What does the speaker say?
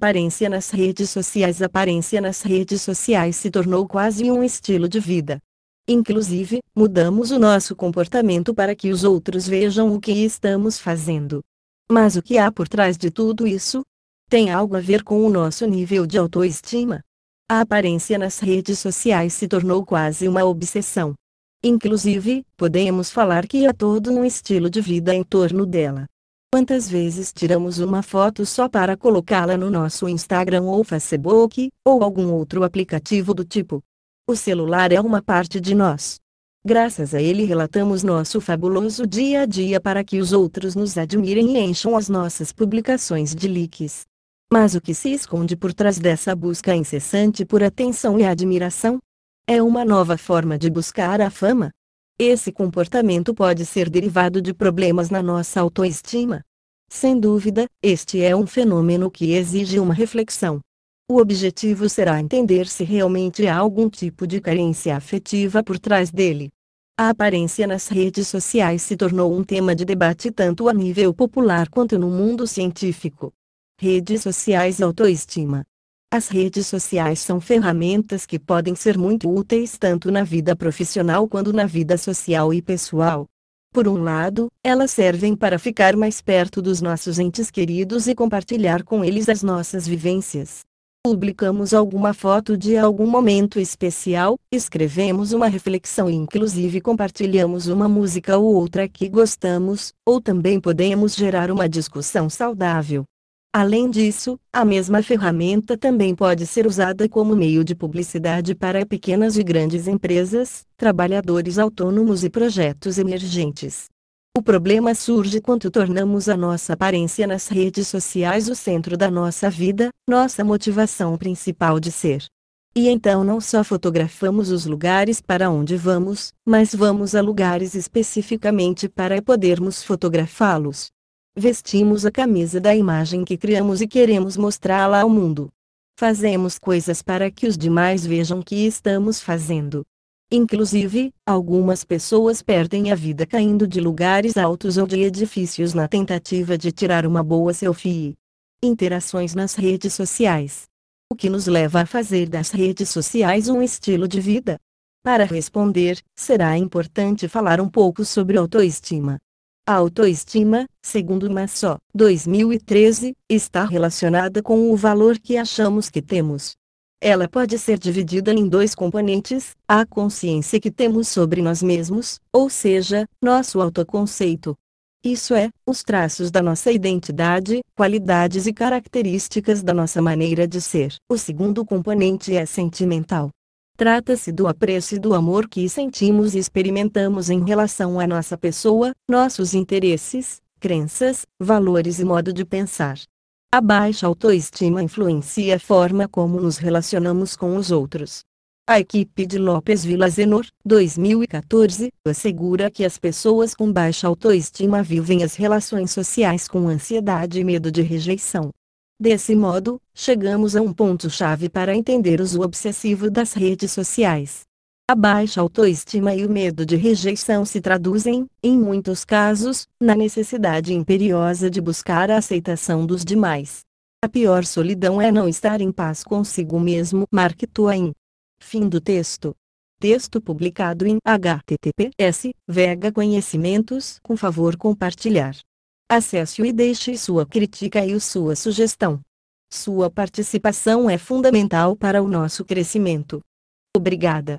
Aparência nas redes sociais Aparência nas redes sociais se tornou quase um estilo de vida. Inclusive, mudamos o nosso comportamento para que os outros vejam o que estamos fazendo. Mas o que há por trás de tudo isso? Tem algo a ver com o nosso nível de autoestima. A aparência nas redes sociais se tornou quase uma obsessão. Inclusive, podemos falar que há todo um estilo de vida em torno dela. Quantas vezes tiramos uma foto só para colocá-la no nosso Instagram ou Facebook, ou algum outro aplicativo do tipo? O celular é uma parte de nós. Graças a ele relatamos nosso fabuloso dia a dia para que os outros nos admirem e encham as nossas publicações de likes. Mas o que se esconde por trás dessa busca incessante por atenção e admiração? É uma nova forma de buscar a fama, esse comportamento pode ser derivado de problemas na nossa autoestima. Sem dúvida, este é um fenômeno que exige uma reflexão. O objetivo será entender se realmente há algum tipo de carência afetiva por trás dele. A aparência nas redes sociais se tornou um tema de debate tanto a nível popular quanto no mundo científico. Redes sociais e autoestima. As redes sociais são ferramentas que podem ser muito úteis tanto na vida profissional quanto na vida social e pessoal. Por um lado, elas servem para ficar mais perto dos nossos entes queridos e compartilhar com eles as nossas vivências. Publicamos alguma foto de algum momento especial, escrevemos uma reflexão e inclusive compartilhamos uma música ou outra que gostamos, ou também podemos gerar uma discussão saudável. Além disso, a mesma ferramenta também pode ser usada como meio de publicidade para pequenas e grandes empresas, trabalhadores autônomos e projetos emergentes. O problema surge quando tornamos a nossa aparência nas redes sociais o centro da nossa vida, nossa motivação principal de ser. E então não só fotografamos os lugares para onde vamos, mas vamos a lugares especificamente para podermos fotografá-los. Vestimos a camisa da imagem que criamos e queremos mostrá-la ao mundo. Fazemos coisas para que os demais vejam que estamos fazendo. Inclusive, algumas pessoas perdem a vida caindo de lugares altos ou de edifícios na tentativa de tirar uma boa selfie. Interações nas redes sociais. O que nos leva a fazer das redes sociais um estilo de vida? Para responder, será importante falar um pouco sobre autoestima. A autoestima, segundo Massó, 2013, está relacionada com o valor que achamos que temos. Ela pode ser dividida em dois componentes: a consciência que temos sobre nós mesmos, ou seja, nosso autoconceito. Isso é, os traços da nossa identidade, qualidades e características da nossa maneira de ser. O segundo componente é sentimental. Trata-se do apreço e do amor que sentimos e experimentamos em relação à nossa pessoa, nossos interesses, crenças, valores e modo de pensar. A baixa autoestima influencia a forma como nos relacionamos com os outros. A equipe de Lopes Villasenor, 2014, assegura que as pessoas com baixa autoestima vivem as relações sociais com ansiedade e medo de rejeição. Desse modo, chegamos a um ponto-chave para entender o uso obsessivo das redes sociais. A baixa autoestima e o medo de rejeição se traduzem, em muitos casos, na necessidade imperiosa de buscar a aceitação dos demais. A pior solidão é não estar em paz consigo mesmo. Mark Twain. Fim do texto. Texto publicado em https Vega Conhecimentos. Com favor compartilhar. Acesse-o e deixe sua crítica e sua sugestão. Sua participação é fundamental para o nosso crescimento. Obrigada.